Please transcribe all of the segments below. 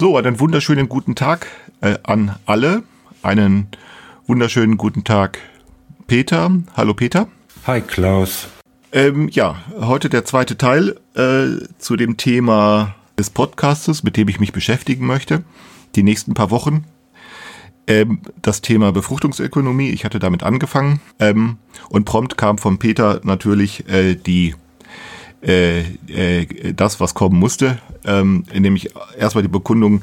So, einen wunderschönen guten Tag äh, an alle. Einen wunderschönen guten Tag, Peter. Hallo, Peter. Hi, Klaus. Ähm, ja, heute der zweite Teil äh, zu dem Thema des Podcastes, mit dem ich mich beschäftigen möchte. Die nächsten paar Wochen. Ähm, das Thema Befruchtungsökonomie. Ich hatte damit angefangen. Ähm, und prompt kam von Peter natürlich äh, die äh, äh, das, was kommen musste, ähm, nämlich erstmal die Bekundung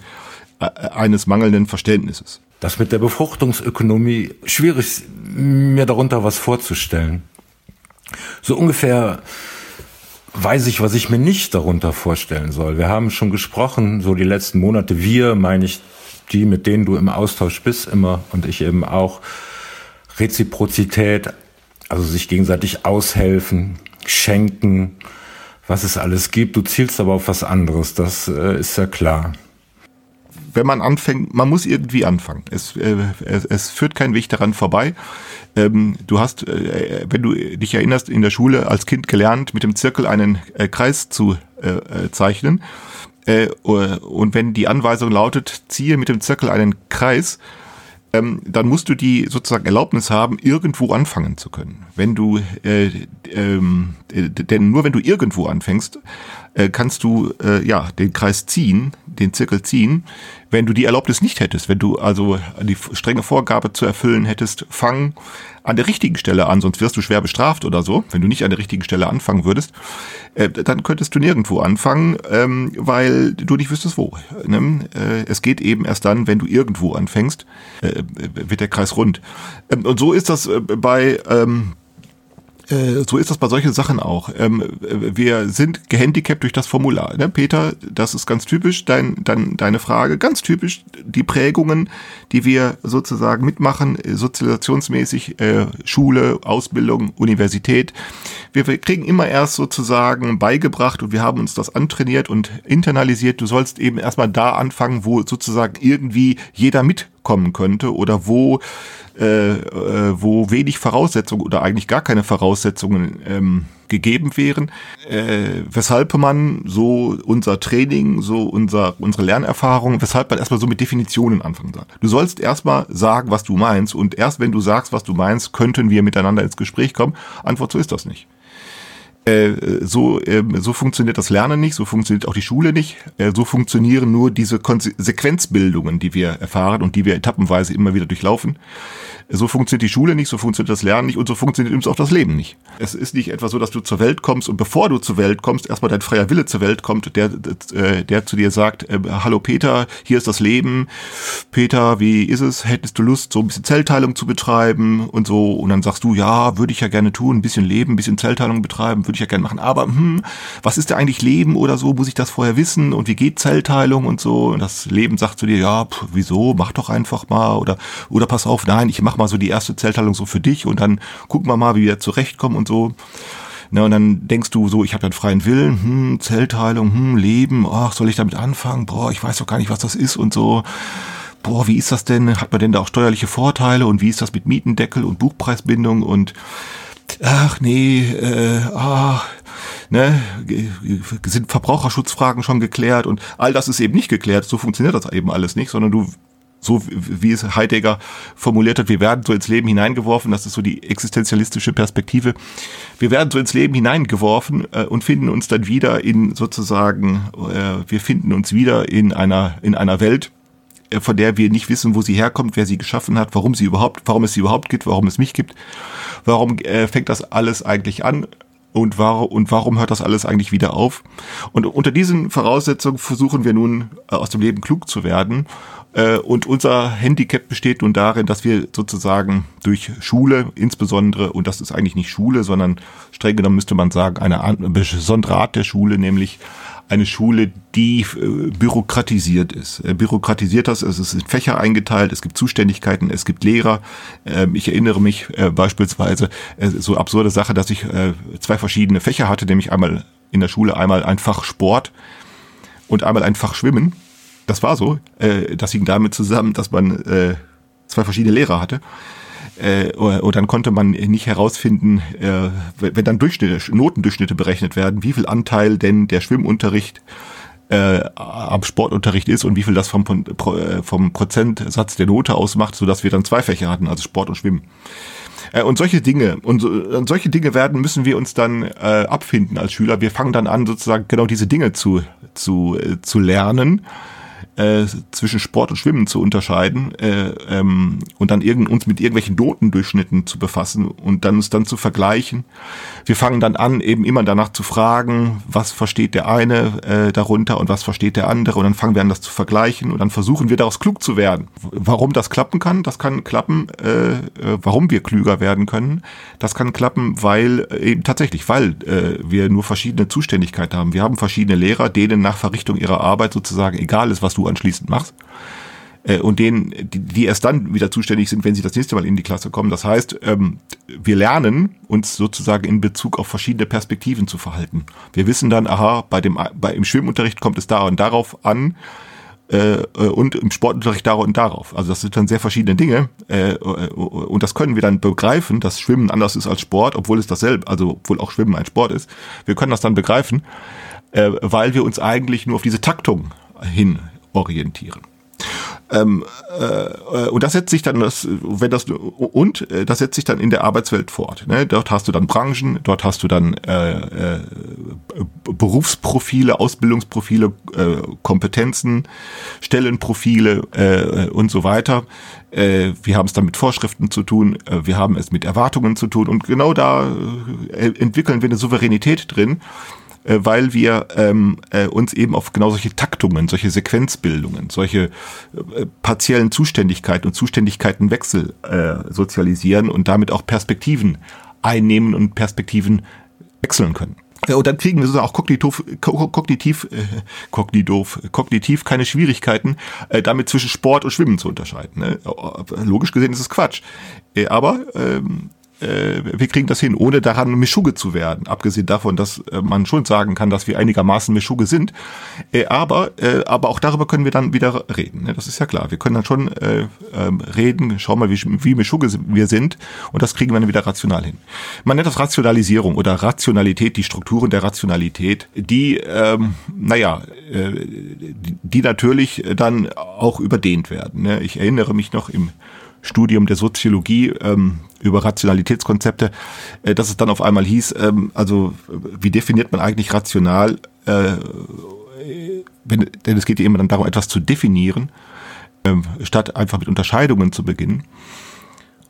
äh, eines mangelnden Verständnisses. Das mit der Befruchtungsökonomie, schwierig mir darunter was vorzustellen. So ungefähr weiß ich, was ich mir nicht darunter vorstellen soll. Wir haben schon gesprochen, so die letzten Monate, wir, meine ich, die, mit denen du im Austausch bist immer und ich eben auch, Reziprozität, also sich gegenseitig aushelfen, schenken, was es alles gibt. Du zielst aber auf was anderes, das äh, ist ja klar. Wenn man anfängt, man muss irgendwie anfangen. Es, äh, es, es führt kein Weg daran vorbei. Ähm, du hast, äh, wenn du dich erinnerst, in der Schule als Kind gelernt, mit dem Zirkel einen äh, Kreis zu äh, äh, zeichnen. und wenn die Anweisung lautet, ziehe mit dem Zirkel einen Kreis, ähm, dann musst du die sozusagen Erlaubnis haben, irgendwo anfangen zu können. Wenn du, äh, ähm, äh, denn nur wenn du irgendwo anfängst, äh, kannst du äh, ja den Kreis ziehen, den Zirkel ziehen, wenn du die Erlaubnis nicht hättest, wenn du also die strenge Vorgabe zu erfüllen hättest, fang an der richtigen Stelle an, sonst wirst du schwer bestraft oder so, wenn du nicht an der richtigen Stelle anfangen würdest, äh, dann könntest du nirgendwo anfangen, ähm, weil du nicht wüsstest wo. Ne? Äh, es geht eben erst dann, wenn du irgendwo anfängst, äh, wird der Kreis rund. Ähm, und so ist das äh, bei ähm, äh, so ist das bei solchen Sachen auch. Ähm, wir sind gehandicapt durch das Formular. Ne? Peter, das ist ganz typisch, dein, dein, deine Frage, ganz typisch, die Prägungen, die wir sozusagen mitmachen, sozialisationsmäßig, äh, Schule, Ausbildung, Universität. Wir, wir kriegen immer erst sozusagen beigebracht und wir haben uns das antrainiert und internalisiert. Du sollst eben erstmal da anfangen, wo sozusagen irgendwie jeder mitkommen könnte oder wo äh, äh, wo wenig Voraussetzungen oder eigentlich gar keine Voraussetzungen ähm, gegeben wären, äh, weshalb man so unser Training, so unser, unsere Lernerfahrung, weshalb man erstmal so mit Definitionen anfangen soll. Du sollst erstmal sagen, was du meinst und erst wenn du sagst, was du meinst, könnten wir miteinander ins Gespräch kommen. Antwort, so ist das nicht. Äh, so, äh, so funktioniert das Lernen nicht, so funktioniert auch die Schule nicht, äh, so funktionieren nur diese Konsequenzbildungen, die wir erfahren und die wir etappenweise immer wieder durchlaufen. So funktioniert die Schule nicht, so funktioniert das Lernen nicht und so funktioniert übrigens auch das Leben nicht. Es ist nicht etwa so, dass du zur Welt kommst und bevor du zur Welt kommst, erstmal dein freier Wille zur Welt kommt, der, der, der zu dir sagt, äh, hallo Peter, hier ist das Leben. Peter, wie ist es? Hättest du Lust, so ein bisschen Zellteilung zu betreiben und so? Und dann sagst du, ja, würde ich ja gerne tun, ein bisschen leben, ein bisschen Zellteilung betreiben, würde ich ja gerne machen. Aber hm, was ist da eigentlich Leben oder so? Muss ich das vorher wissen? Und wie geht Zellteilung und so? Und das Leben sagt zu dir, ja, pff, wieso? Mach doch einfach mal oder oder pass auf, nein, ich mach mal so die erste Zellteilung so für dich und dann gucken wir mal, wie wir zurechtkommen und so. Na, und dann denkst du so, ich habe dann freien Willen, hm, Zellteilung, hm, Leben, ach, soll ich damit anfangen? Boah, ich weiß doch gar nicht, was das ist und so. Boah, wie ist das denn? Hat man denn da auch steuerliche Vorteile und wie ist das mit Mietendeckel und Buchpreisbindung und ach nee, äh, ach, ne, sind Verbraucherschutzfragen schon geklärt und all das ist eben nicht geklärt. So funktioniert das eben alles nicht, sondern du so wie es Heidegger formuliert hat, wir werden so ins Leben hineingeworfen, das ist so die existenzialistische Perspektive. Wir werden so ins Leben hineingeworfen äh, und finden uns dann wieder in sozusagen, äh, wir finden uns wieder in einer, in einer Welt, von der wir nicht wissen, wo sie herkommt, wer sie geschaffen hat, warum sie überhaupt, warum es sie überhaupt gibt, warum es mich gibt, warum äh, fängt das alles eigentlich an und, war, und warum hört das alles eigentlich wieder auf? Und unter diesen Voraussetzungen versuchen wir nun äh, aus dem Leben klug zu werden äh, und unser Handicap besteht nun darin, dass wir sozusagen durch Schule insbesondere, und das ist eigentlich nicht Schule, sondern streng genommen müsste man sagen, eine besondere Art der Schule, nämlich eine Schule, die äh, bürokratisiert ist. Äh, bürokratisiert das, es ist in Fächer eingeteilt, es gibt Zuständigkeiten, es gibt Lehrer. Ähm, ich erinnere mich beispielsweise so absurde Sache, dass ich zwei verschiedene Fächer hatte, nämlich einmal in der Schule einmal ein Fach Sport und einmal ein Fach Schwimmen das war so. Äh, das hing damit zusammen, dass man äh, zwei verschiedene Lehrer hatte. Äh, und dann konnte man nicht herausfinden, äh, wenn dann Durchschnitte, Notendurchschnitte berechnet werden, wie viel Anteil denn der Schwimmunterricht äh, am Sportunterricht ist und wie viel das vom, äh, vom Prozentsatz der Note ausmacht, sodass wir dann zwei Fächer hatten, also Sport und Schwimmen. Äh, und solche Dinge, und, solche Dinge werden, müssen wir uns dann äh, abfinden als Schüler. Wir fangen dann an, sozusagen genau diese Dinge zu, zu, äh, zu lernen äh, zwischen Sport und Schwimmen zu unterscheiden äh, ähm, und dann irgend, uns mit irgendwelchen Notendurchschnitten zu befassen und dann uns dann zu vergleichen. Wir fangen dann an, eben immer danach zu fragen, was versteht der eine äh, darunter und was versteht der andere und dann fangen wir an, das zu vergleichen und dann versuchen wir daraus klug zu werden. Warum das klappen kann, das kann klappen, äh, äh warum wir klüger werden können, das kann klappen, weil äh, eben tatsächlich, weil äh, wir nur verschiedene Zuständigkeiten haben. Wir haben verschiedene Lehrer, denen nach Verrichtung ihrer Arbeit sozusagen egal ist, was du anschließend machst. Äh, und denen, die, erst dann wieder zuständig sind, wenn sie das nächste Mal in die Klasse kommen. Das heißt, ähm, wir lernen uns sozusagen in Bezug auf verschiedene Perspektiven zu verhalten. Wir wissen dann, aha, bei dem, bei, im Schwimmunterricht kommt es da und darauf an, äh, und im Sportunterricht darauf und darauf. Also das sind dann sehr verschiedene Dinge äh, und das können wir dann begreifen, dass Schwimmen anders ist als Sport, obwohl es dasselbe, also obwohl auch Schwimmen ein Sport ist. Wir können das dann begreifen, äh, weil wir uns eigentlich nur auf diese Taktung hin orientieren. Ähm, äh, und das setzt sich dann das, wenn das und äh, das setzt sich dann in der Arbeitswelt fort. Ne? Dort hast du dann Branchen, dort hast du dann äh, äh, Berufsprofile, Ausbildungsprofile, äh, Kompetenzen, Stellenprofile äh, und so weiter. Äh, wir haben es dann mit Vorschriften zu tun, äh, wir haben es mit Erwartungen zu tun und genau da äh, entwickeln wir eine Souveränität drin äh, weil wir ähm, äh, uns eben auf genau solche Taktungen, solche Sequenzbildungen, solche äh, partiellen Zuständigkeiten und Zuständigkeitenwechsel äh, sozialisieren und damit auch Perspektiven einnehmen und Perspektiven wechseln können. Und dann kriegen wir sozusagen auch kognitiv, kognitiv, äh, kognitiv, kognitiv keine Schwierigkeiten, äh, damit zwischen Sport und Schwimmen zu unterscheiden. Ne? Logisch gesehen ist es Quatsch. Äh, aber ähm, äh, wir kriegen das hin, ohne daran Mischugge zu werden. Abgesehen davon, dass äh, man schon sagen kann, dass wir einigermaßen Mischugge sind. Äh, aber, äh, aber auch darüber können wir dann wieder reden. Ne? Das ist ja klar. Wir können dann schon äh, ähm, reden, schau mal, wie, wie Mischugge wir sind. Und das kriegen wir dann wieder rational hin. Man nennt das Rationalisierung oder Rationalität, die Strukturen der Rationalität, die, ähm, naja, äh, die natürlich dann auch überdehnt werden. Ne? Ich erinnere mich noch im Studium der Soziologie ähm, über Rationalitätskonzepte, äh, dass es dann auf einmal hieß, ähm, also wie definiert man eigentlich rational, äh, wenn, denn es geht ja immer dann darum, etwas zu definieren, ähm, statt einfach mit Unterscheidungen zu beginnen.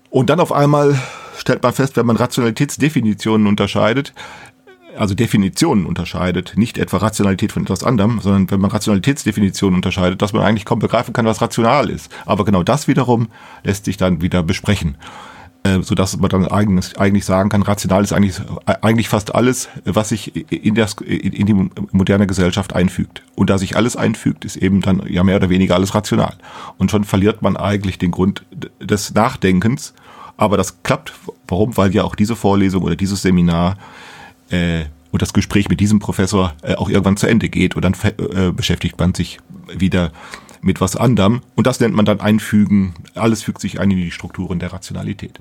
Und dann auf einmal stellt man fest, wenn man Rationalitätsdefinitionen unterscheidet, also Definitionen unterscheidet, nicht etwa Rationalität von etwas anderem, sondern wenn man Rationalitätsdefinitionen unterscheidet, dass man eigentlich kaum begreifen kann, was rational ist. Aber genau das wiederum lässt sich dann wieder besprechen äh, so dass man dann eigentlich, sagen kann, rational ist eigentlich, eigentlich fast alles, was sich in, das, in die moderne Gesellschaft einfügt. Und da sich alles einfügt, ist eben dann ja mehr oder weniger alles rational. Und schon verliert man eigentlich den Grund des Nachdenkens. Aber das klappt. Warum? Weil ja auch diese Vorlesung oder dieses Seminar äh, und das Gespräch mit diesem Professor äh, auch irgendwann zu Ende geht und dann äh, beschäftigt man sich wieder mit was anderem und das nennt man dann Einfügen. Alles fügt sich ein in die Strukturen der Rationalität.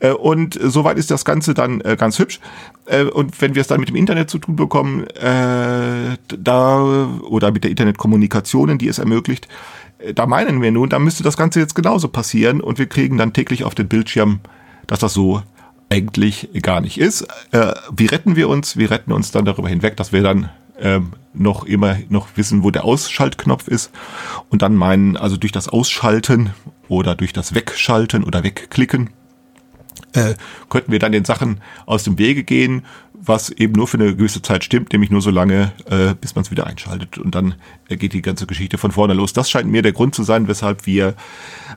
Äh, und soweit ist das Ganze dann äh, ganz hübsch. Äh, und wenn wir es dann mit dem Internet zu tun bekommen, äh, da oder mit der Internetkommunikation, die es ermöglicht, äh, da meinen wir nun, da müsste das Ganze jetzt genauso passieren und wir kriegen dann täglich auf den Bildschirm, dass das so eigentlich gar nicht ist. Äh, wie retten wir uns? Wir retten uns dann darüber hinweg, dass wir dann ähm, noch immer noch wissen, wo der Ausschaltknopf ist und dann meinen, also durch das Ausschalten oder durch das Wegschalten oder Wegklicken äh, könnten wir dann den Sachen aus dem Wege gehen, was eben nur für eine gewisse Zeit stimmt, nämlich nur so lange, äh, bis man es wieder einschaltet. Und dann äh, geht die ganze Geschichte von vorne los. Das scheint mir der Grund zu sein, weshalb wir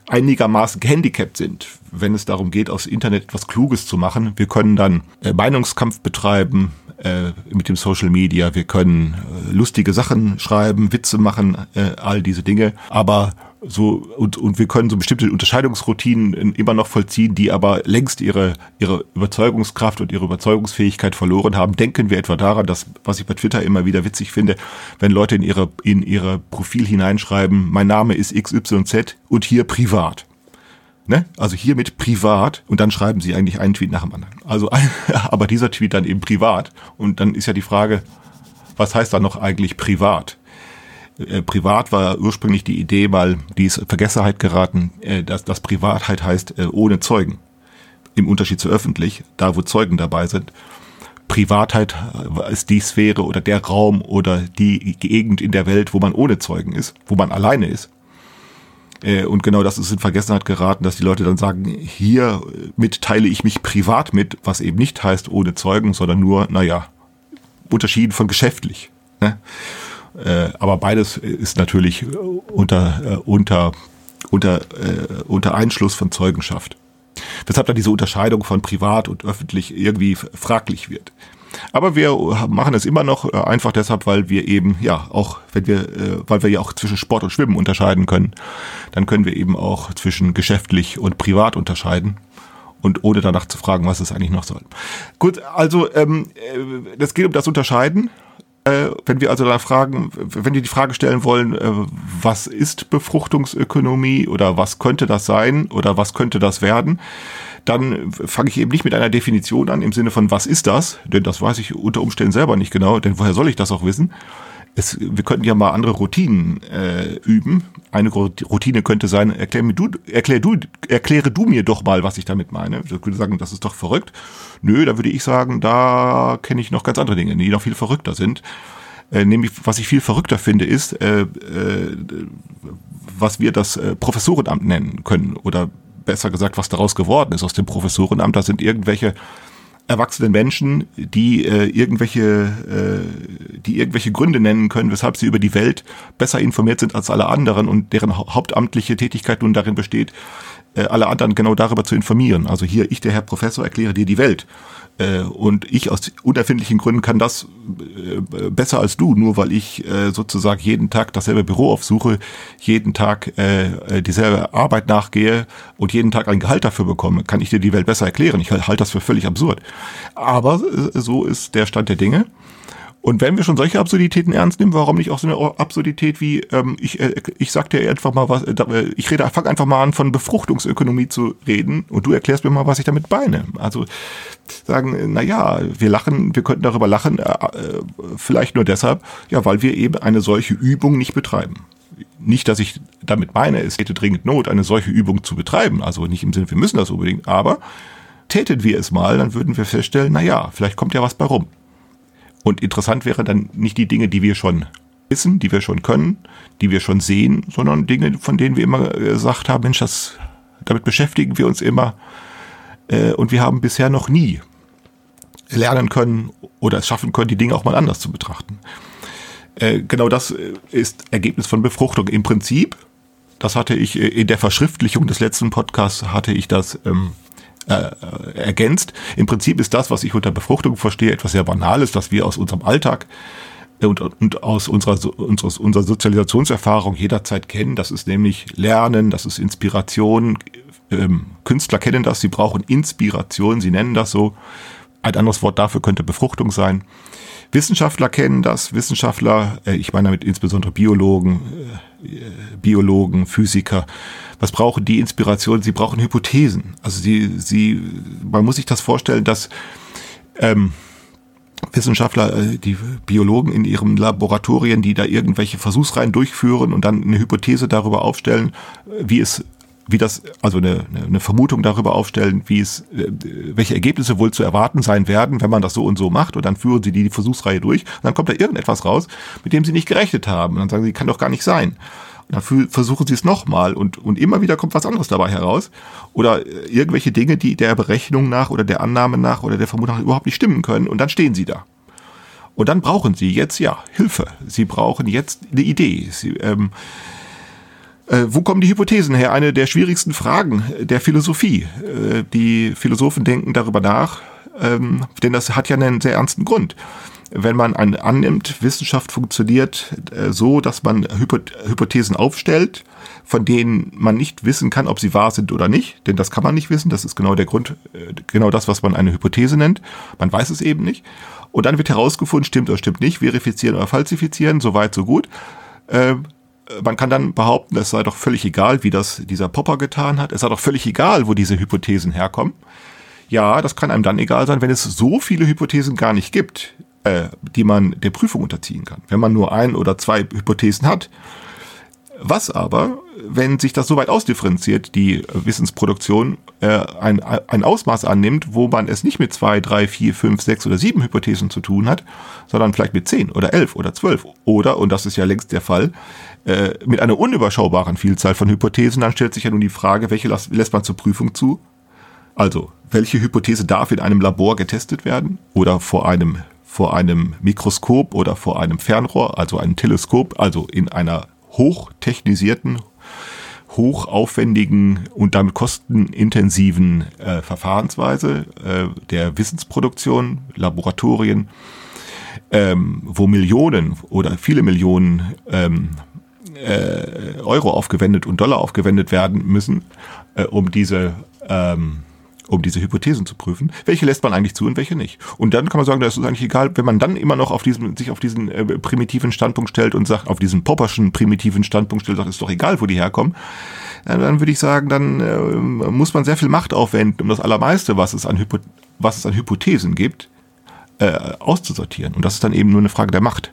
einigermaßen gehandicapt sind, wenn es darum geht, aus Internet etwas Kluges zu machen. Wir können dann äh, Meinungskampf betreiben, äh, mit dem Social Media. Wir können äh, lustige Sachen schreiben, Witze machen, äh, all diese Dinge. Aber so und, und wir können so bestimmte Unterscheidungsroutinen immer noch vollziehen, die aber längst ihre, ihre Überzeugungskraft und ihre Überzeugungsfähigkeit verloren haben. Denken wir etwa daran, dass, was ich bei Twitter immer wieder witzig finde, wenn Leute in ihre, in ihre Profil hineinschreiben, mein Name ist XYZ und hier privat. Ne? Also hier mit privat und dann schreiben sie eigentlich einen Tweet nach dem anderen. Also, aber dieser Tweet dann eben privat und dann ist ja die Frage, was heißt da noch eigentlich privat? Äh, privat war ursprünglich die Idee, weil die ist Vergessenheit geraten, äh, dass, dass Privatheit heißt äh, ohne Zeugen. Im Unterschied zu öffentlich, da wo Zeugen dabei sind. Privatheit ist die Sphäre oder der Raum oder die Gegend in der Welt, wo man ohne Zeugen ist, wo man alleine ist. Und genau das ist in Vergessenheit geraten, dass die Leute dann sagen, hier mit teile ich mich privat mit, was eben nicht heißt ohne Zeugen, sondern nur, naja, unterschieden von geschäftlich. Ne? Äh, aber beides ist natürlich unter, äh, unter, unter, unter Einschluss von Zeugenschaft. Weshalb dann diese Unterscheidung von privat und öffentlich irgendwie fraglich wird. Aber wir machen es immer noch äh, einfach deshalb, weil wir eben, ja, auch wenn wir, äh, weil wir ja auch zwischen Sport und Schwimmen unterscheiden können, dann können wir eben auch zwischen geschäftlich und privat unterscheiden. Und ohne danach zu fragen, was es eigentlich noch soll. Gut, also ähm, es geht um das Unterscheiden. Äh, wenn wir also da fragen, wenn wir die Frage stellen wollen, äh, was ist Befruchtungsökonomie oder was könnte das sein oder was könnte das werden, dann fange ich eben nicht mit einer Definition an im Sinne von, was ist das? Denn das weiß ich unter Umständen selber nicht genau, denn woher soll ich das auch wissen? Es, wir könnten ja mal andere Routinen äh, üben. Eine Routine könnte sein, erklär mir du, erklär du, erkläre du mir doch mal, was ich damit meine. Ich würde sagen, das ist doch verrückt. Nö, da würde ich sagen, da kenne ich noch ganz andere Dinge, die noch viel verrückter sind. Äh, nämlich, was ich viel verrückter finde, ist, äh, äh, was wir das äh, Professorenamt nennen können oder besser gesagt, was daraus geworden ist aus dem Professorenamt. Da sind irgendwelche erwachsenen Menschen, die äh, irgendwelche, äh, die irgendwelche Gründe nennen können, weshalb sie über die Welt besser informiert sind als alle anderen und deren hauptamtliche Tätigkeit nun darin besteht, äh, alle anderen genau darüber zu informieren. Also hier, ich, der Herr Professor, erkläre dir die Welt. Äh, und ich aus unerfindlichen Gründen kann das äh, besser als du, nur weil ich äh, sozusagen jeden Tag dasselbe Büro aufsuche, jeden Tag dieselbe Arbeit nachgehe und jeden Tag ein Gehalt dafür bekomme, kann ich dir die Welt besser erklären. Ich halte das für völlig absurd. Aber so ist der Stand der Dinge. Und wenn wir schon solche Absurditäten ernst nehmen, warum nicht auch so eine Absurdität wie, ähm, ich, äh, ich sag dir einfach mal was, äh, ich rede, fang einfach mal an von Befruchtungsökonomie zu reden und du erklärst mir mal, was ich damit meine. Also sagen, na ja, wir lachen, wir könnten darüber lachen, äh, äh, vielleicht nur deshalb, ja, weil wir eben eine solche Übung nicht betreiben. Nicht, dass ich damit meine, es hätte dringend Not, eine solche Übung zu betreiben. Also nicht im Sinne, wir müssen das unbedingt, aber täten wir es mal, dann würden wir feststellen, na ja, vielleicht kommt ja was bei rum. Und interessant wäre dann nicht die Dinge, die wir schon wissen, die wir schon können, die wir schon sehen, sondern Dinge, von denen wir immer gesagt haben, Mensch, das, damit beschäftigen wir uns immer. Äh, und wir haben bisher noch nie lernen können oder es schaffen können, die Dinge auch mal anders zu betrachten. Äh, genau das ist Ergebnis von Befruchtung. Im Prinzip, das hatte ich äh, in der Verschriftlichung des letzten Podcasts, hatte ich das ähm, äh, ergänzt. Im Prinzip ist das, was ich unter Befruchtung verstehe, etwas sehr Banales, das wir aus unserem Alltag und, und aus unserer, unseres, unserer Sozialisationserfahrung jederzeit kennen. Das ist nämlich Lernen, das ist Inspiration. Ähm, Künstler kennen das, sie brauchen Inspiration, sie nennen das so. Ein anderes Wort dafür könnte Befruchtung sein. Wissenschaftler kennen das, Wissenschaftler, äh, ich meine damit insbesondere Biologen, äh, Biologen, Physiker. Was brauchen die Inspiration? Sie brauchen Hypothesen. Also sie, sie, man muss sich das vorstellen, dass ähm, Wissenschaftler, äh, die Biologen in ihren Laboratorien, die da irgendwelche Versuchsreihen durchführen und dann eine Hypothese darüber aufstellen, wie es wie das, also eine, eine Vermutung darüber aufstellen, wie es, äh, welche Ergebnisse wohl zu erwarten sein werden, wenn man das so und so macht, und dann führen sie die Versuchsreihe durch, und dann kommt da irgendetwas raus, mit dem sie nicht gerechnet haben. Und dann sagen sie, kann doch gar nicht sein. Und dann versuchen sie es nochmal und, und immer wieder kommt was anderes dabei heraus. Oder äh, irgendwelche Dinge, die der Berechnung nach oder der Annahme nach oder der Vermutung nach überhaupt nicht stimmen können, und dann stehen sie da. Und dann brauchen sie jetzt ja Hilfe. Sie brauchen jetzt eine Idee. Sie, ähm, äh, wo kommen die Hypothesen her? Eine der schwierigsten Fragen der Philosophie. Äh, die Philosophen denken darüber nach, ähm, denn das hat ja einen sehr ernsten Grund. Wenn man einen annimmt, Wissenschaft funktioniert äh, so, dass man Hypothesen aufstellt, von denen man nicht wissen kann, ob sie wahr sind oder nicht, denn das kann man nicht wissen, das ist genau der Grund, äh, genau das, was man eine Hypothese nennt. Man weiß es eben nicht. Und dann wird herausgefunden, stimmt oder stimmt nicht, verifizieren oder falsifizieren, so weit, so gut. Ähm, man kann dann behaupten, es sei doch völlig egal, wie das dieser Popper getan hat. Es sei doch völlig egal, wo diese Hypothesen herkommen. Ja, das kann einem dann egal sein, wenn es so viele Hypothesen gar nicht gibt. äh, die man der Prüfung unterziehen kann, wenn man nur ein oder zwei Hypothesen hat. Was aber, wenn sich das so weit ausdifferenziert, die Wissensproduktion, äh, ein, ein Ausmaß annimmt, wo man es nicht mit zwei, drei, vier, fünf, sechs oder sieben Hypothesen zu tun hat, sondern vielleicht mit zehn oder elf oder zwölf oder, und das ist ja längst der Fall, äh, mit einer unüberschaubaren Vielzahl von Hypothesen, dann stellt sich ja nun die Frage, welche lässt man zur Prüfung zu? Also, welche Hypothese darf in einem Labor getestet werden oder vor einem vor einem Mikroskop oder vor einem Fernrohr, also einem Teleskop, also in einer hochtechnisierten, hochaufwendigen und damit kostenintensiven äh, Verfahrensweise äh, der Wissensproduktion, Laboratorien, ähm, wo Millionen oder viele Millionen ähm, äh, Euro aufgewendet und Dollar aufgewendet werden müssen, äh, um diese ähm, um diese Hypothesen zu prüfen. Welche lässt man eigentlich zu und welche nicht? Und dann kann man sagen, das ist eigentlich egal, wenn man dann immer noch auf diesem, sich auf diesen äh, primitiven Standpunkt stellt und sagt, auf diesen Popperschen primitiven Standpunkt stellt, sagt, ist doch egal, wo die herkommen. Dann, dann würde ich sagen, dann äh, muss man sehr viel Macht aufwenden, um das Allermeiste, was es an, Hypo was es an Hypothesen gibt, äh, auszusortieren. Und das ist dann eben nur eine Frage der Macht.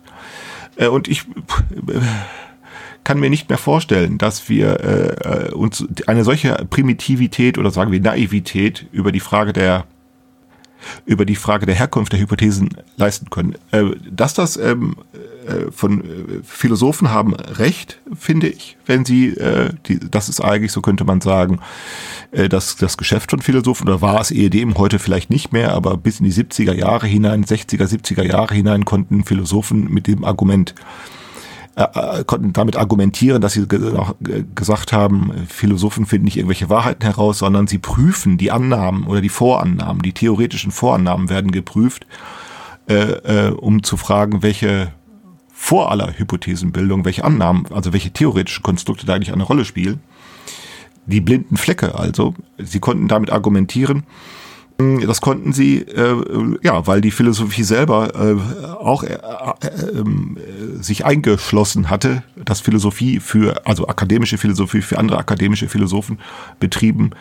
Äh, und ich äh, kann mir nicht mehr vorstellen, dass wir äh, äh, uns eine solche Primitivität oder sagen wir Naivität über die Frage der über die Frage der Herkunft der Hypothesen leisten können. Äh, dass das ähm, äh, von äh, Philosophen haben recht, finde ich, wenn sie, äh, die, das ist eigentlich, so könnte man sagen, äh, das, das Geschäft von Philosophen, oder war es ehedem, heute vielleicht nicht mehr, aber bis in die 70er Jahre hinein, 60er, 70er Jahre hinein konnten Philosophen mit dem Argument äh, äh, konnten damit argumentieren, dass sie gesagt haben, Philosophen finden nicht irgendwelche Wahrheiten heraus, sondern sie prüfen die Annahmen oder die Vorannahmen, die theoretischen Vorannahmen werden geprüft, äh, äh, um zu fragen, welche vor aller Hypothesenbildung, welche Annahmen, also welche theoretischen Konstrukte da eigentlich eine Rolle spielen. Die blinden Flecke also, sie konnten damit argumentieren, das konnten sie, äh, ja, weil die Philosophie selber äh, auch äh, äh, ähm, sich eingeschlossen hatte, dass Philosophie für, also akademische Philosophie für andere akademische Philosophen betrieben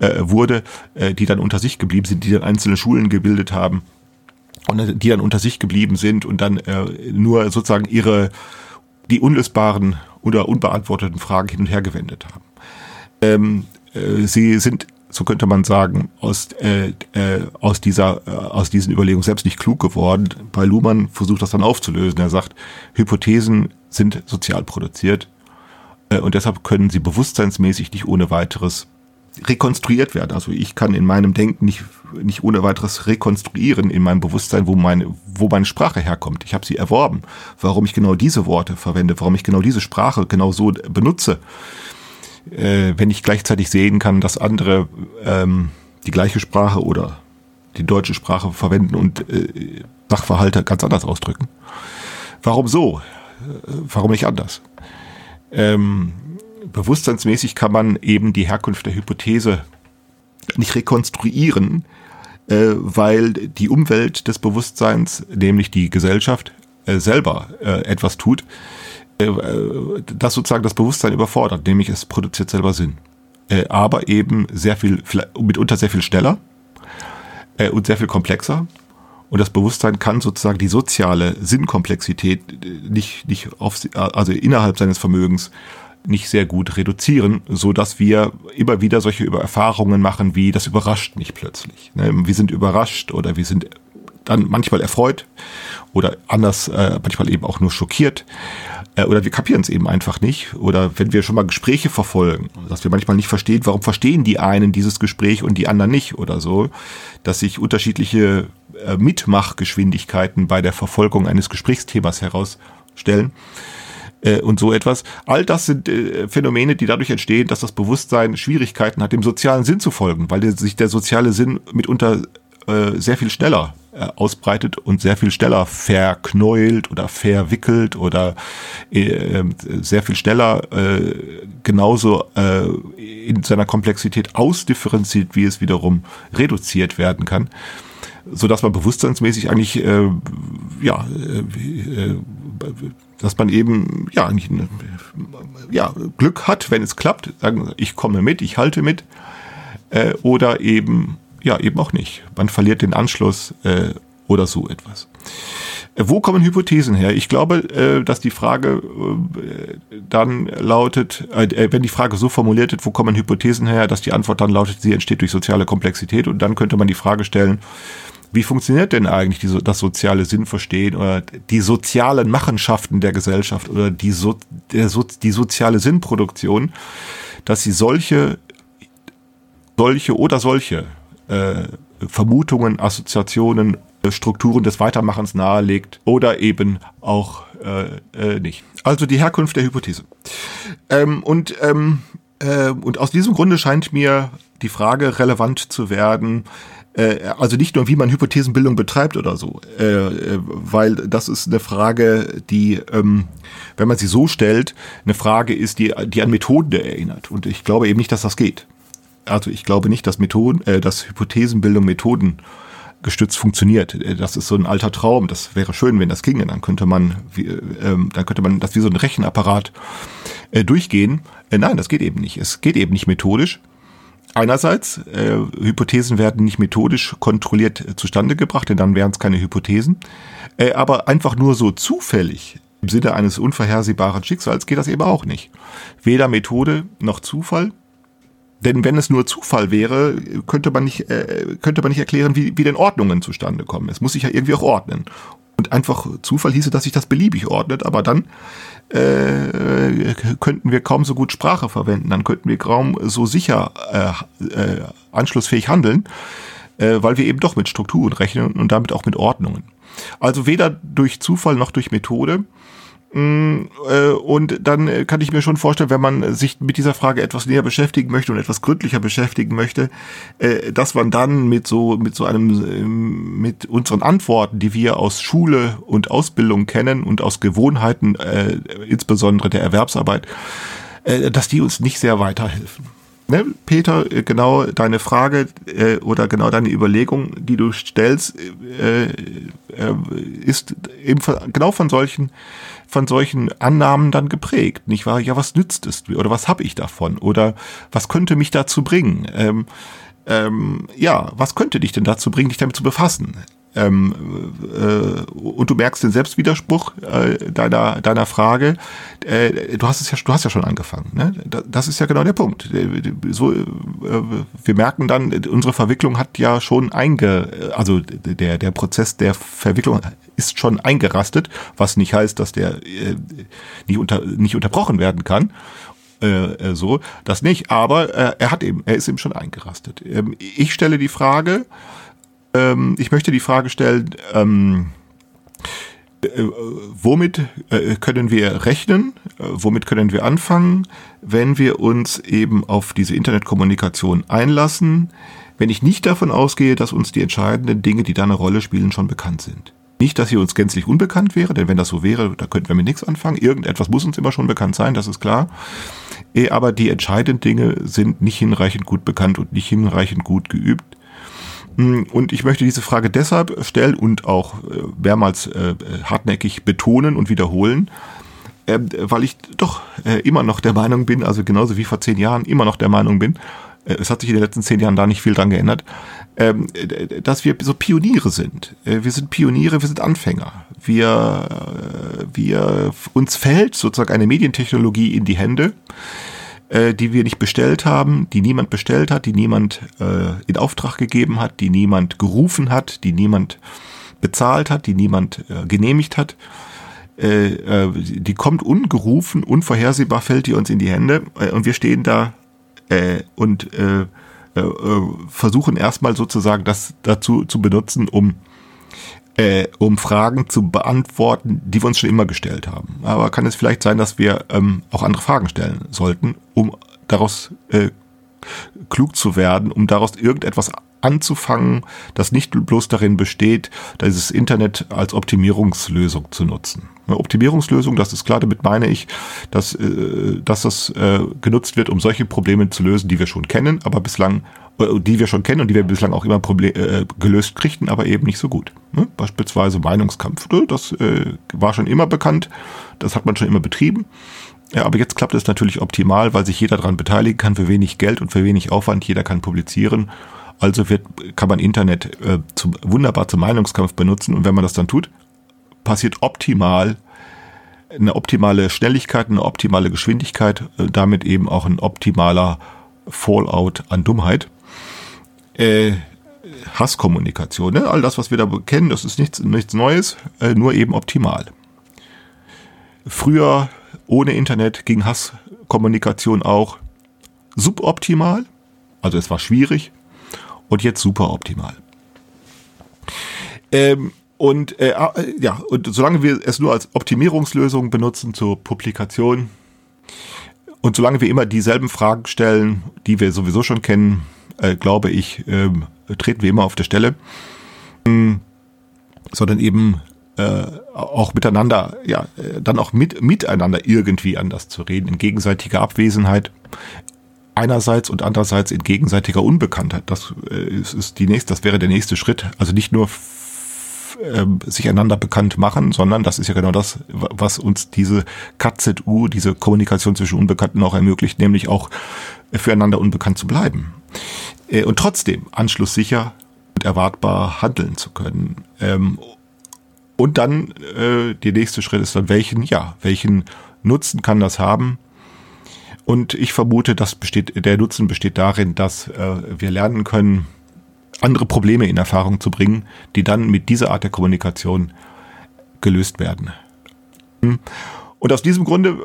äh, wurde, äh, die dann unter sich geblieben sind, die dann einzelne Schulen gebildet haben und die dann unter sich geblieben sind und dann nur sozusagen ihre, die unlösbaren oder unbeantworteten Fragen hin und her gewendet haben. Ähm, äh, sie sind so könnte man sagen, aus, äh, äh, aus, dieser, äh, aus diesen Überlegungen selbst nicht klug geworden. Bei Luhmann versucht das dann aufzulösen. Er sagt, Hypothesen sind sozial produziert äh, und deshalb können sie bewusstseinsmäßig nicht ohne weiteres rekonstruiert werden. Also ich kann in meinem Denken nicht, nicht ohne weiteres rekonstruieren in meinem Bewusstsein, wo meine, wo meine Sprache herkommt. Ich habe sie erworben. Warum ich genau diese Worte verwende, warum ich genau diese Sprache genau so benutze äh, wenn ich gleichzeitig sehen kann, dass andere ähm, die gleiche Sprache oder die deutsche Sprache verwenden und äh, Sachverhalte ganz anders ausdrücken. Warum so? Äh, warum nicht anders? Ähm, bewusstseinsmäßig kann man eben die Herkunft der Hypothese nicht rekonstruieren, äh, weil die Umwelt des Bewusstseins, nämlich die Gesellschaft, äh, selber äh, etwas tut, das sozusagen das Bewusstsein überfordert, nämlich es produziert selber Sinn. Äh, aber eben sehr viel, mitunter sehr viel schneller äh, und sehr viel komplexer. Und das Bewusstsein kann sozusagen die soziale Sinnkomplexität nicht, nicht auf, also innerhalb seines Vermögens nicht sehr gut reduzieren, so dass wir immer wieder solche Erfahrungen machen, wie das überrascht mich plötzlich. Ne? Wir sind überrascht oder wir sind dann manchmal erfreut oder anders, äh, manchmal eben auch nur schockiert. Äh, oder wir kapieren es eben einfach nicht. Oder wenn wir schon mal Gespräche verfolgen, dass wir manchmal nicht verstehen, warum verstehen die einen dieses Gespräch und die anderen nicht oder so, dass sich unterschiedliche äh, Mitmachgeschwindigkeiten bei der Verfolgung eines Gesprächsthemas herausstellen äh, und so etwas. All das sind äh, Phänomene, die dadurch entstehen, dass das Bewusstsein Schwierigkeiten hat, dem sozialen Sinn zu folgen, weil sich der soziale Sinn mitunter sehr viel schneller äh, ausbreitet und sehr viel schneller verknäult oder verwickelt oder äh, sehr viel schneller äh, genauso äh, in seiner Komplexität ausdifferenziert, wie es wiederum reduziert werden kann so dass man bewusstseinsmäßig eigentlich äh, ja äh, dass man eben ja ja Glück hat, wenn es klappt, sagen ich komme mit, ich halte mit äh, oder eben ja, eben auch nicht. Man verliert den Anschluss äh, oder so etwas. Äh, wo kommen Hypothesen her? Ich glaube, äh, dass die Frage äh, dann lautet, wenn die Frage so formuliert wird, wo kommen Hypothesen her, dass die Antwort dann lautet, sie entsteht durch soziale Komplexität und dann könnte man die Frage stellen, wie funktioniert denn eigentlich die, das soziale Sinnverstehen oder die sozialen Machenschaften der Gesellschaft oder die, so, der, die soziale Sinnproduktion, dass sie solche, solche oder solche äh, Vermutungen, Assoziationen, äh, Strukturen des Weitermachens nahelegt oder eben auch äh, äh, nicht. Also die Herkunft der Hypothese. Ähm, und, ähm, äh, und aus diesem Grunde scheint mir die Frage relevant zu werden, äh, also nicht nur, wie man Hypothesenbildung betreibt oder so, äh, weil das ist eine Frage, die, ähm, wenn man sie so stellt, eine Frage ist, die, die an Methoden erinnert. Und ich glaube eben nicht, dass das geht. Also ich glaube nicht, dass Methoden, äh, dass Hypothesenbildung Methoden gestützt funktioniert. Äh, das ist so ein alter Traum. Das wäre schön, wenn das ginge. Dann könnte man, wie, ähm, dann könnte man das wie so ein Rechenapparat äh, durchgehen. Äh, nein, das geht eben nicht. Es geht eben nicht methodisch. Einerseits, äh, Hypothesen werden nicht methodisch kontrolliert äh, zustande gebracht, denn dann wären es keine Hypothesen. Äh, aber einfach nur so zufällig im Sinne eines unvorhersehbaren Schicksals geht das eben auch nicht. Weder Methode noch Zufall. Denn wenn es nur Zufall wäre, könnte man nicht, äh, könnte man nicht erklären, wie, wie denn Ordnungen zustande kommen. Es muss sich ja irgendwie auch ordnen. Und einfach Zufall hieße, dass sich das beliebig ordnet, aber dann äh, könnten wir kaum so gut Sprache verwenden, dann könnten wir kaum so sicher äh, äh, anschlussfähig handeln, äh, weil wir eben doch mit Strukturen rechnen und damit auch mit Ordnungen. Also weder durch Zufall noch durch Methode und dann kann ich mir schon vorstellen, wenn man sich mit dieser Frage etwas näher beschäftigen möchte und etwas gründlicher beschäftigen möchte, äh, dass man dann mit so, mit so einem, mit unseren Antworten, die wir aus Schule und Ausbildung kennen und aus Gewohnheiten, äh, insbesondere der Erwerbsarbeit, dass die uns nicht sehr weiterhelfen. Ne, Peter, genau deine Frage äh, oder genau deine Überlegung, die du stellst, äh, äh, ist eben genau von solchen von solchen Annahmen dann geprägt, nicht wahr? Ja, was nützt es oder was habe ich davon oder was könnte mich dazu bringen? Ähm, ähm, ja, was könnte dich denn dazu bringen, dich damit zu befassen? Ähm, äh, und du merkst den Selbstwiderspruch äh, deiner deiner Frage. Äh, du hast es ja, du hast ja schon angefangen. Ne? Das ist ja genau der Punkt. So, äh, wir merken dann, unsere Verwicklung hat ja schon einge, also der der Prozess der Verwicklung ist schon eingerastet, was nicht heißt, dass der äh, nicht, unter, nicht unterbrochen werden kann. Äh, äh, so, das nicht, aber äh, er hat eben, er ist eben schon eingerastet. Ähm, ich stelle die Frage, ähm, ich möchte die Frage stellen, ähm, äh, womit äh, können wir rechnen, äh, womit können wir anfangen, wenn wir uns eben auf diese Internetkommunikation einlassen, wenn ich nicht davon ausgehe, dass uns die entscheidenden Dinge, die da eine Rolle spielen, schon bekannt sind. Nicht, dass sie uns gänzlich unbekannt wäre, denn wenn das so wäre, da könnten wir mit nichts anfangen. Irgendetwas muss uns immer schon bekannt sein, das ist klar. Eh, aber die entscheidenden Dinge sind nicht hinreichend gut bekannt und nicht hinreichend gut geübt. Hm, und ich möchte diese Frage deshalb stellen und auch äh, mehrmals äh, hartnäckig betonen und wiederholen, ähm, weil ich doch äh, immer noch der Meinung bin, also genauso wie vor zehn Jahren immer noch der Meinung bin, es hat sich in den letzten zehn Jahren da nicht viel dran geändert, ähm, dass wir so Pioniere sind. Wir sind Pioniere, wir sind Anfänger. Wir, wir, uns fällt sozusagen eine Medientechnologie in die Hände, äh, die wir nicht bestellt haben, die niemand bestellt hat, die niemand in Auftrag gegeben hat, die niemand gerufen hat, die niemand bezahlt hat, die niemand genehmigt hat. die kommt ungerufen, unvorhersehbar fällt die uns in die Hände und wir stehen da und äh, äh, versuchen erstmal sozusagen das dazu zu benutzen, um äh, um Fragen zu beantworten, die wir uns schon immer gestellt haben. Aber kann es vielleicht sein, dass wir ähm, auch andere Fragen stellen sollten, um daraus äh, klug zu werden, um daraus irgendetwas anzufangen, das nicht bloß darin besteht, dieses Internet als Optimierungslösung zu nutzen. Eine Optimierungslösung, das ist klar, damit meine ich, dass, äh, dass das äh, genutzt wird, um solche Probleme zu lösen, die wir schon kennen, aber bislang, äh, die wir schon kennen und die wir bislang auch immer Problem, äh, gelöst kriegten, aber eben nicht so gut. Ne? Beispielsweise Meinungskampf, ne? das war schon immer bekannt, das hat man schon immer betrieben. Ja, aber jetzt klappt es natürlich optimal, weil sich jeder daran beteiligen kann, für wenig Geld und für wenig Aufwand. Jeder kann publizieren Also wird, kann man Internet äh, zum, wunderbar zum Meinungskampf benutzen und wenn man das dann tut, passiert optimal eine optimale Schnelligkeit, eine optimale Geschwindigkeit, äh, damit eben auch ein optimaler Fallout an Dummheit. Äh, Hasskommunikation, ne? all das, was wir da kennen, das ist nichts, nichts Neues, äh, nur eben optimal. Früher ohne Internet ging Hasskommunikation auch suboptimal, also es war schwierig, und jetzt superoptimal. Ähm, und äh, äh, ja, und solange wir es nur als Optimierungslösung benutzen zur Publikation und solange wir immer dieselben Fragen stellen, die wir sowieso schon kennen, äh, glaube ich, äh, treten wir immer auf der Stelle, ähm, sondern eben äh, auch miteinander, ja, äh, dann auch mit, miteinander irgendwie anders zu reden, in gegenseitiger Abwesenheit einerseits und andererseits in gegenseitiger Unbekanntheit. Das äh, ist, ist die nächste, das wäre der nächste Schritt. Also nicht nur äh, sich einander bekannt machen, sondern das ist ja genau das, was uns diese KZU, diese Kommunikation zwischen Unbekannten auch ermöglicht, nämlich auch füreinander unbekannt zu bleiben. Äh, und trotzdem anschlusssicher und erwartbar handeln zu können. Ähm, und dann äh, der nächste Schritt ist dann, welchen, ja, welchen Nutzen kann das haben? Und ich vermute, das besteht, der Nutzen besteht darin, dass äh, wir lernen können, andere Probleme in Erfahrung zu bringen, die dann mit dieser Art der Kommunikation gelöst werden. Und aus diesem Grunde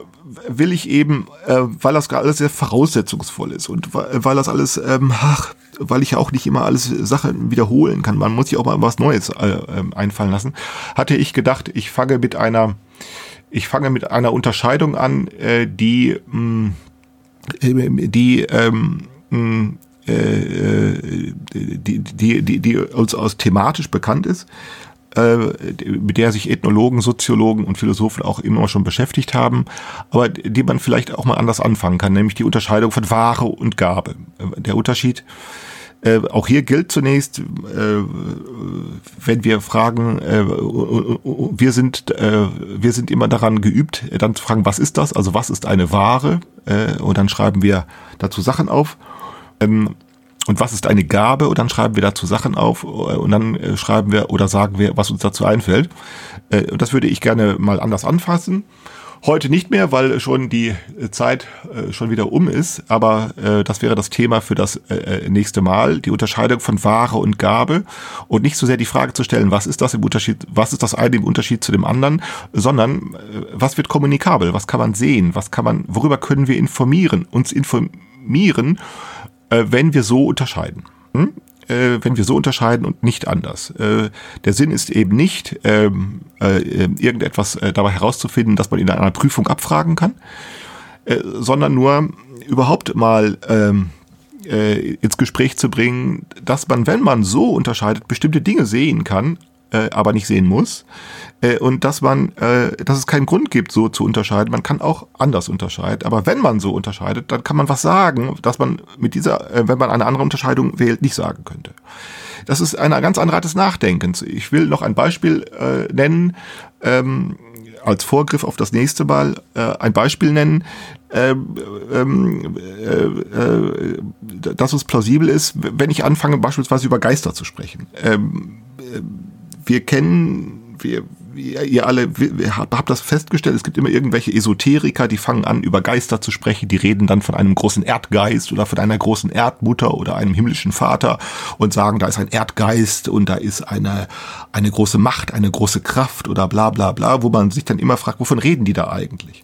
will ich eben, äh, weil das alles sehr voraussetzungsvoll ist und weil das alles, ähm, ach, weil ich ja auch nicht immer alles Sachen wiederholen kann, man muss sich auch mal was Neues äh, ähm, einfallen lassen, hatte ich gedacht, ich fange mit einer, ich fange mit einer Unterscheidung an, äh, die, mh, mm, die ähm, mm, äh, die, die, die, die uns aus thematisch bekannt ist, äh, mit der sich Ethnologen, Soziologen und Philosophen auch immer schon beschäftigt haben, aber die man vielleicht auch mal anders anfangen kann, nämlich die Unterscheidung von Ware und Gabe. Der Unterschied äh, auch hier gilt zunächst, äh, wenn wir fragen, äh, wir sind, äh, wir sind immer daran geübt, dann zu fragen, was ist das? Also was ist eine Ware? Äh, und dann schreiben wir dazu Sachen auf. Ähm, und was ist eine Gabe? Und dann schreiben wir dazu Sachen auf und dann äh, schreiben wir oder sagen wir, was uns dazu einfällt. Äh, und das würde ich gerne mal anders anfassen. Heute nicht mehr, weil schon die Zeit äh, schon wieder um ist, aber äh, das wäre das Thema für das äh, nächste Mal, die Unterscheidung von Ware und Gabe und nicht so sehr die Frage zu stellen, was ist das im Unterschied, was ist das eine im Unterschied zu dem anderen, sondern was wird kommunikabel, was kann man sehen, was kann man, worüber können wir informieren, uns informieren äh, wenn wir so unterscheiden. Hm? Äh, wenn wir so unterscheiden und nicht anders. Äh, der Sinn ist eben nicht, ähm, äh, irgendetwas äh, dabei herauszufinden, dass man in einer Prüfung abfragen kann, äh, sondern nur überhaupt mal ähm, äh, ins Gespräch zu bringen, dass man, wenn man so unterscheidet, bestimmte Dinge sehen kann, äh, aber nicht sehen muss. Äh, und dass man, äh, dass es keinen Grund gibt, so zu unterscheiden. Man kann auch anders unterscheiden. Aber wenn man so unterscheidet, dann kann man was sagen, dass man mit dieser, äh, wenn man eine andere Unterscheidung wählt, nicht sagen könnte. Das ist eine ganz andere Art des Nachdenkens. Ich will noch ein Beispiel äh, nennen. Ähm, als Vorgriff auf das nächste Mal äh, ein Beispiel nennen, ähm, ähm, äh, äh, dass es plausibel ist, wenn ich anfange beispielsweise über Geister zu sprechen. Ähm, äh, wir kennen, wir, ihr alle habt das festgestellt, es gibt immer irgendwelche Esoteriker, die fangen an, über Geister zu sprechen, die reden dann von einem großen Erdgeist oder von einer großen Erdmutter oder einem himmlischen Vater und sagen, da ist ein Erdgeist und da ist eine, eine große Macht, eine große Kraft oder bla bla bla, wo man sich dann immer fragt, wovon reden die da eigentlich?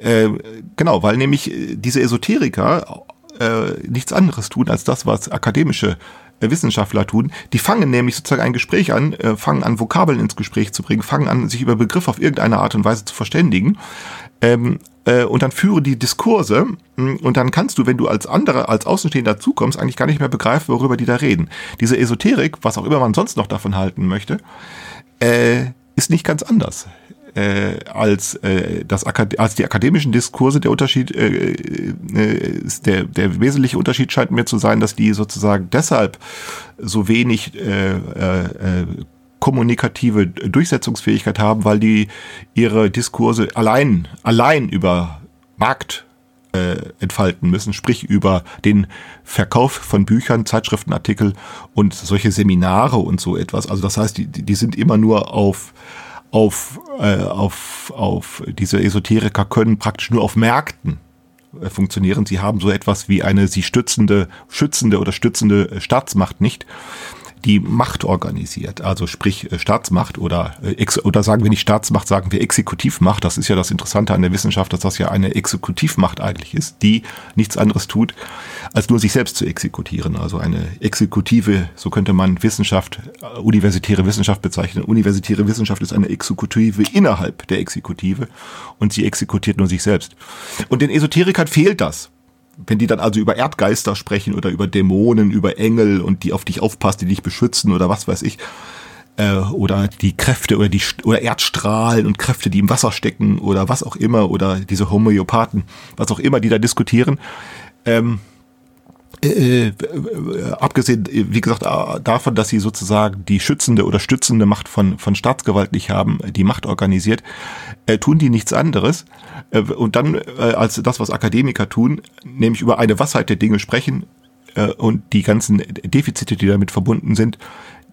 Äh, genau, weil nämlich äh, diese Esoteriker äh, nichts anderes tun als das, was akademische Wissenschaftler tun. Die fangen nämlich sozusagen ein Gespräch an, äh, fangen an, Vokabeln ins Gespräch zu bringen, fangen an, sich über Begriffe auf irgendeine Art und Weise zu verständigen. Ähm, äh, und dann führen die Diskurse hm, und dann kannst du, wenn du als andere, als Außenstehender dazukommst, eigentlich gar nicht mehr begreifen, worüber die da reden. Diese Esoterik, was auch immer man sonst noch davon halten möchte, äh, ist nicht ganz anders äh, als äh, das als die akademischen Diskurse der Unterschied äh, äh, ist der der wesentliche Unterschied scheint mir zu sein, dass die sozusagen deshalb so wenig äh, äh, kommunikative Durchsetzungsfähigkeit haben, weil die ihre Diskurse allein allein über Markt äh, entfalten müssen, sprich über den Verkauf von Büchern, Zeitschriftenartikel und solche Seminare und so etwas. Also das heißt, die, die sind immer nur auf auf, äh, auf, auf diese Esoteriker können praktisch nur auf Märkten äh, funktionieren. Sie haben so etwas wie eine sie stützende, schützende oder stützende Staatsmacht nicht die Macht organisiert, also sprich äh, Staatsmacht oder äh, oder sagen wir nicht Staatsmacht, sagen wir Exekutivmacht. Das ist ja das Interessante an der Wissenschaft, dass das ja eine Exekutivmacht eigentlich ist, die nichts anderes tut, als nur sich selbst zu exekutieren. Also eine exekutive, so könnte man Wissenschaft, äh, universitäre Wissenschaft bezeichnen. Universitäre Wissenschaft ist eine Exekutive innerhalb der Exekutive und sie exekutiert nur sich selbst. Und den Esoterikern fehlt das wenn die dann also über Erdgeister sprechen oder über Dämonen, über Engel und die auf dich aufpasst, die dich beschützen oder was weiß ich, äh, oder die Kräfte oder die oder Erdstrahlen und Kräfte, die im Wasser stecken oder was auch immer oder diese Homöopathen, was auch immer, die da diskutieren. Ähm, äh, äh, abgesehen, wie gesagt, äh, davon, dass sie sozusagen die schützende oder stützende Macht von, von Staatsgewalt nicht haben, die Macht organisiert, äh, tun die nichts anderes. Äh, und dann, äh, als das, was Akademiker tun, nämlich über eine Wahrheit der Dinge sprechen äh, und die ganzen Defizite, die damit verbunden sind,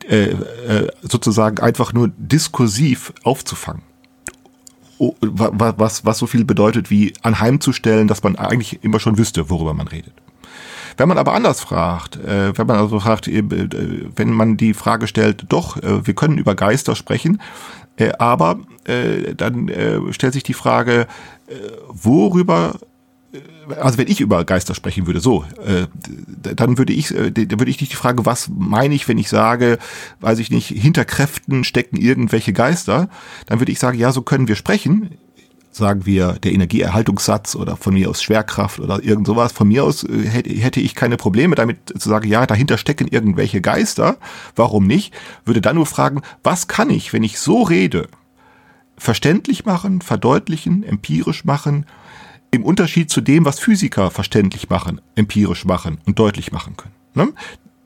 äh, äh, sozusagen einfach nur diskursiv aufzufangen. Oh, was, was so viel bedeutet wie anheimzustellen, dass man eigentlich immer schon wüsste, worüber man redet. Wenn man aber anders fragt, äh, wenn man also fragt, äh, wenn man die Frage stellt, doch, äh, wir können über Geister sprechen, äh, aber äh, dann äh, stellt sich die Frage, worüber also wenn ich über Geister sprechen würde, so, äh, dann würde ich, äh, dann würde ich nicht die Frage, was meine ich, wenn ich sage, weiß ich nicht, hinter Kräften stecken irgendwelche Geister, dann würde ich sagen, ja, so können wir sprechen sagen wir, der Energieerhaltungssatz oder von mir aus Schwerkraft oder irgend sowas, von mir aus äh, hätte ich keine Probleme damit zu sagen, ja, dahinter stecken irgendwelche Geister, warum nicht? Würde dann nur fragen, was kann ich, wenn ich so rede, verständlich machen, verdeutlichen, empirisch machen, im Unterschied zu dem, was Physiker verständlich machen, empirisch machen und deutlich machen können. Ne?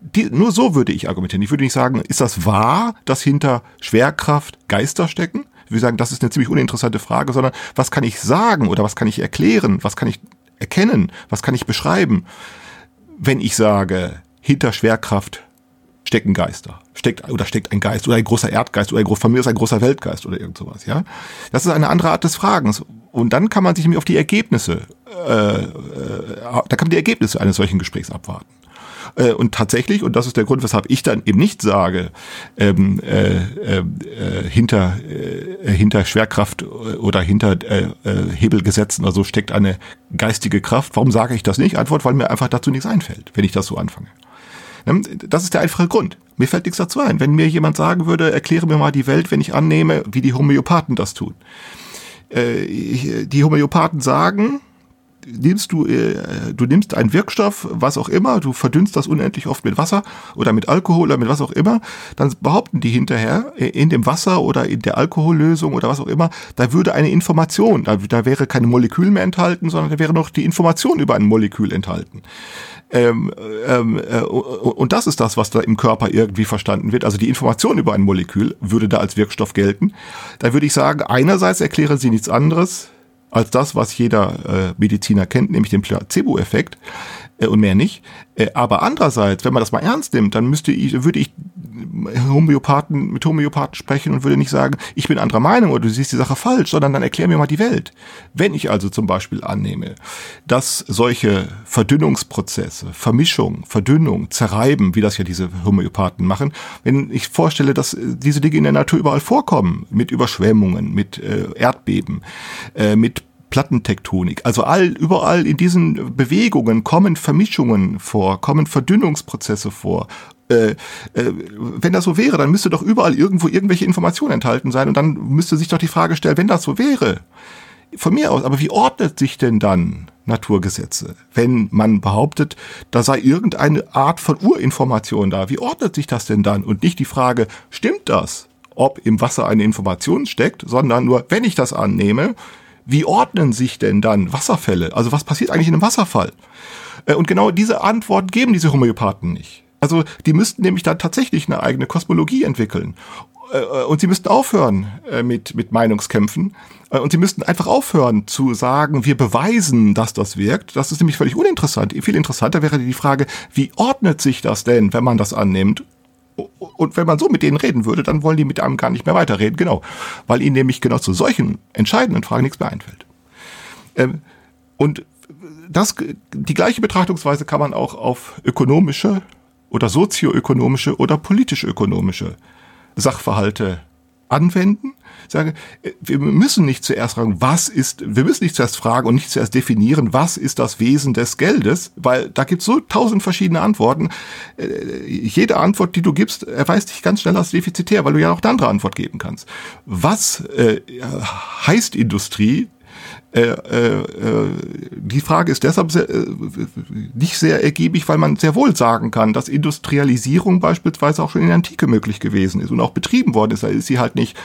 Die, nur so würde ich argumentieren. Ich würde nicht sagen, ist das wahr, dass hinter Schwerkraft Geister stecken? Wir sagen, das ist eine ziemlich uninteressante Frage, sondern was kann ich sagen oder was kann ich erklären, was kann ich erkennen, was kann ich beschreiben, wenn ich sage, hinter Schwerkraft stecken Geister, steckt oder steckt ein Geist oder ein großer Erdgeist oder ein, von mir ist ein großer Weltgeist oder irgend sowas, ja. Das ist eine andere Art des Fragens und dann kann man sich nämlich auf die Ergebnisse, äh, äh, da kann man die Ergebnisse eines solchen Gesprächs abwarten. Äh, und tatsächlich, und das ist der Grund, weshalb ich dann eben nicht sage, ähm, äh, äh, hinter, äh, hinter Schwerkraft oder hinter äh, äh, Hebelgesetzen oder so steckt eine geistige Kraft. Warum sage ich das nicht? Antwort, weil mir einfach dazu nichts einfällt, wenn ich das so anfange. Ne? Das ist der einfache Grund. Mir fällt nichts dazu ein. Wenn mir jemand sagen würde, erkläre mir mal die Welt, wenn ich annehme, wie die Homöopathen das tun. Äh, die Homöopathen sagen, nimmst du, äh, du nimmst einen Wirkstoff, was auch immer, du verdünnst das unendlich oft mit Wasser oder mit Alkohol oder mit was auch immer, dann behaupten die hinterher äh, in dem Wasser oder in der Alkohollösung oder was auch immer, da würde eine Information, da, da wäre keine Molekül mehr enthalten, sondern da wäre noch die Information über ein Molekül enthalten. Ähm, ähm, äh, und das ist das, was da im Körper irgendwie verstanden wird. Also die Information über ein Molekül würde da als Wirkstoff gelten. Da würde ich sagen, einerseits erklären sie nichts anderes, als das, was jeder äh, Mediziner kennt, nämlich den Placebo-Effekt äh, und mehr nicht. Äh, aber andererseits, wenn man das mal ernst nimmt, dann müsste ich, würde ich Homöopathen, mit Homöopathen sprechen und würde nicht sagen, ich bin anderer Meinung oder du siehst die Sache falsch, sondern dann erklär mir mal die Welt. Wenn ich also zum Beispiel annehme, dass solche Verdünnungsprozesse, Vermischung, Verdünnung, Zerreiben, wie das ja diese Homöopathen machen, wenn ich vorstelle, dass diese Dinge in der Natur überall vorkommen, mit Überschwemmungen, mit äh, Erdbeben, äh, mit Plattentektonik. Also all, überall in diesen Bewegungen kommen Vermischungen vor, kommen Verdünnungsprozesse vor. Äh, äh, wenn das so wäre, dann müsste doch überall irgendwo irgendwelche Informationen enthalten sein und dann müsste sich doch die Frage stellen, wenn das so wäre, von mir aus, aber wie ordnet sich denn dann Naturgesetze, wenn man behauptet, da sei irgendeine Art von Urinformation da? Wie ordnet sich das denn dann? Und nicht die Frage, stimmt das, ob im Wasser eine Information steckt, sondern nur, wenn ich das annehme, wie ordnen sich denn dann Wasserfälle? Also was passiert eigentlich in einem Wasserfall? Äh, und genau diese Antwort geben diese Homöopathen nicht. Also die müssten nämlich dann tatsächlich eine eigene Kosmologie entwickeln. äh, und sie müssten aufhören äh, mit, mit Meinungskämpfen. Äh, und sie müssten einfach aufhören zu sagen, wir beweisen, dass das wirkt. Das ist nämlich völlig uninteressant. Viel interessanter wäre die Frage, wie ordnet sich das denn, wenn man das annimmt? Und wenn man so mit denen reden würde, dann wollen die mit einem gar nicht mehr weiterreden, genau. Weil ihnen nämlich genau zu solchen entscheidenden Fragen nichts mehr einfällt. Ähm, und das, die gleiche Betrachtungsweise kann man auch auf ökonomische oder sozioökonomische oder politisch-ökonomische Sachverhalte anwenden. Sage, wir müssen nicht zuerst fragen, was ist, wir müssen nicht zuerst fragen und nicht zuerst definieren, was ist das Wesen des Geldes, weil da gibt es so tausend verschiedene Antworten. Äh, jede Antwort, die du gibst, erweist dich ganz schnell als defizitär, weil du ja auch eine andere Antwort geben kannst. Was äh, heißt Industrie? Äh, äh, äh, die Frage ist deshalb sehr, äh, nicht sehr ergiebig, weil man sehr wohl sagen kann, dass Industrialisierung beispielsweise auch schon in der Antike möglich gewesen ist und auch betrieben worden ist. Da ist sie halt nicht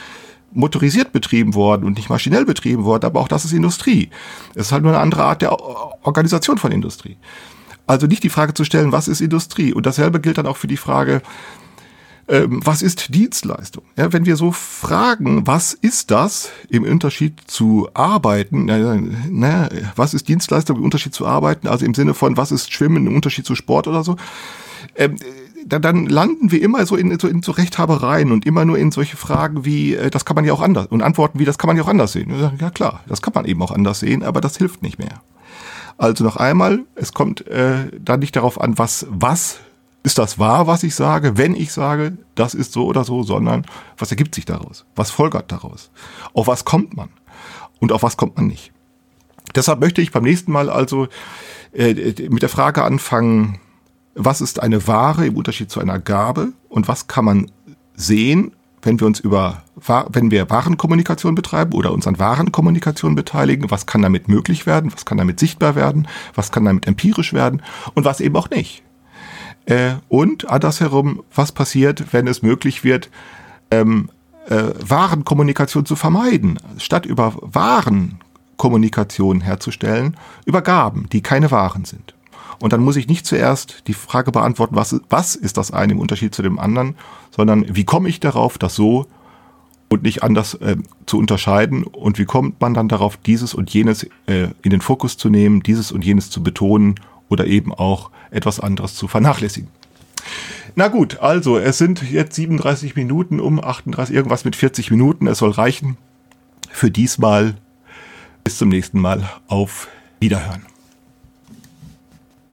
motorisiert betrieben worden und nicht maschinell betrieben worden, aber auch das ist Industrie. Es ist halt nur eine andere Art der Organisation von Industrie. Also nicht die Frage zu stellen, was ist Industrie? Und dasselbe gilt dann auch für die Frage, ähm, was ist Dienstleistung? Ja, wenn wir so fragen, was ist das im Unterschied zu Arbeiten? Na, na, was ist Dienstleistung im Unterschied zu Arbeiten? Also im Sinne von, was ist Schwimmen im Unterschied zu Sport oder so? Ähm, dann, landen wir immer so in, so in so Rechthabereien und immer nur in solche Fragen wie, äh, das kann man ja auch anders, und Antworten wie, das kann man ja auch anders sehen. Ja klar, das kann man eben auch anders sehen, aber das hilft nicht mehr. Also noch einmal, es kommt äh, dann nicht darauf an, was, was ist das wahr, was ich sage, wenn ich sage, das ist so oder so, sondern was ergibt sich daraus? Was folgert daraus? Auf was kommt man? Und auf was kommt man nicht? Deshalb möchte ich beim nächsten Mal also äh, mit der Frage anfangen, was ist eine Ware im Unterschied zu einer Gabe und was kann man sehen, wenn wir uns über, wenn wir Warenkommunikation betreiben oder uns an Warenkommunikation beteiligen, was kann damit möglich werden, was kann damit sichtbar werden, was kann damit empirisch werden und was eben auch nicht. Äh, und andersherum, was passiert, wenn es möglich wird, ähm, äh, Warenkommunikation zu vermeiden, statt über Warenkommunikation herzustellen, über Gaben, die keine Waren sind. Und dann muss ich nicht zuerst die Frage beantworten, was, was ist das eine im Unterschied zu dem anderen, sondern wie komme ich darauf, das so und nicht anders äh, zu unterscheiden und wie kommt man dann darauf, dieses und jenes äh, in den Fokus zu nehmen, dieses und jenes zu betonen oder eben auch etwas anderes zu vernachlässigen. Na gut, also es sind jetzt 37 Minuten um 38, irgendwas mit 40 Minuten. Es soll reichen für diesmal. Bis zum nächsten Mal. Auf Wiederhören.